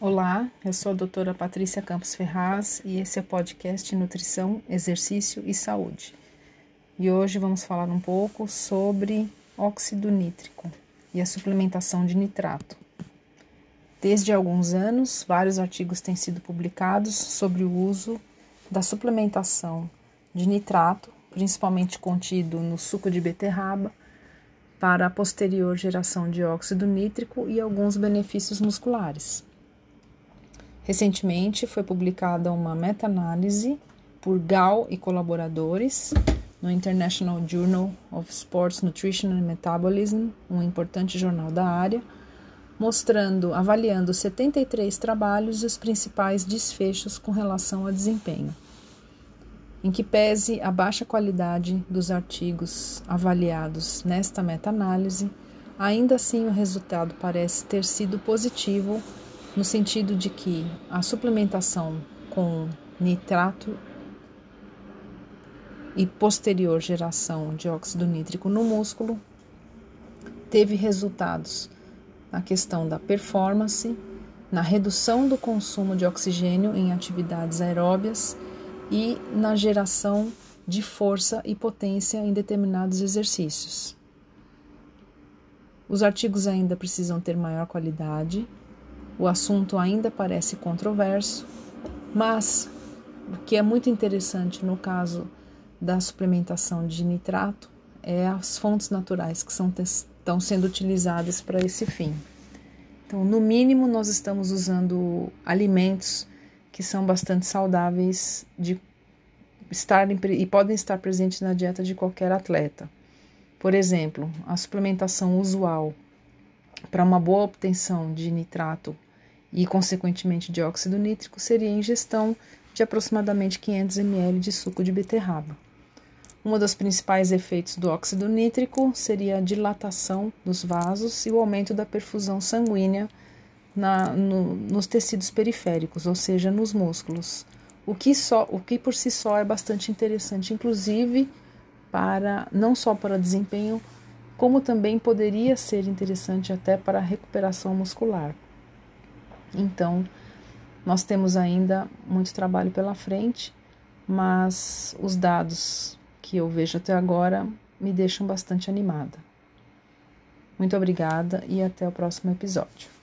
Olá, eu sou a doutora Patrícia Campos Ferraz e esse é o podcast Nutrição, Exercício e Saúde. E hoje vamos falar um pouco sobre óxido nítrico e a suplementação de nitrato. Desde alguns anos, vários artigos têm sido publicados sobre o uso da suplementação de nitrato, principalmente contido no suco de beterraba, para a posterior geração de óxido nítrico e alguns benefícios musculares. Recentemente foi publicada uma meta-análise por Gal e colaboradores no International Journal of Sports Nutrition and Metabolism, um importante jornal da área, mostrando, avaliando 73 trabalhos e os principais desfechos com relação ao desempenho. Em que pese a baixa qualidade dos artigos avaliados nesta meta-análise, ainda assim o resultado parece ter sido positivo no sentido de que a suplementação com nitrato e posterior geração de óxido nítrico no músculo teve resultados na questão da performance, na redução do consumo de oxigênio em atividades aeróbias e na geração de força e potência em determinados exercícios. Os artigos ainda precisam ter maior qualidade o assunto ainda parece controverso, mas o que é muito interessante no caso da suplementação de nitrato é as fontes naturais que são, estão sendo utilizadas para esse fim. Então, no mínimo, nós estamos usando alimentos que são bastante saudáveis de estar e podem estar presentes na dieta de qualquer atleta. Por exemplo, a suplementação usual para uma boa obtenção de nitrato e, consequentemente, de óxido nítrico seria a ingestão de aproximadamente 500 ml de suco de beterraba. Um dos principais efeitos do óxido nítrico seria a dilatação dos vasos e o aumento da perfusão sanguínea na, no, nos tecidos periféricos, ou seja, nos músculos. O que, só, o que por si só é bastante interessante, inclusive para não só para desempenho, como também poderia ser interessante até para recuperação muscular. Então, nós temos ainda muito trabalho pela frente, mas os dados que eu vejo até agora me deixam bastante animada. Muito obrigada e até o próximo episódio.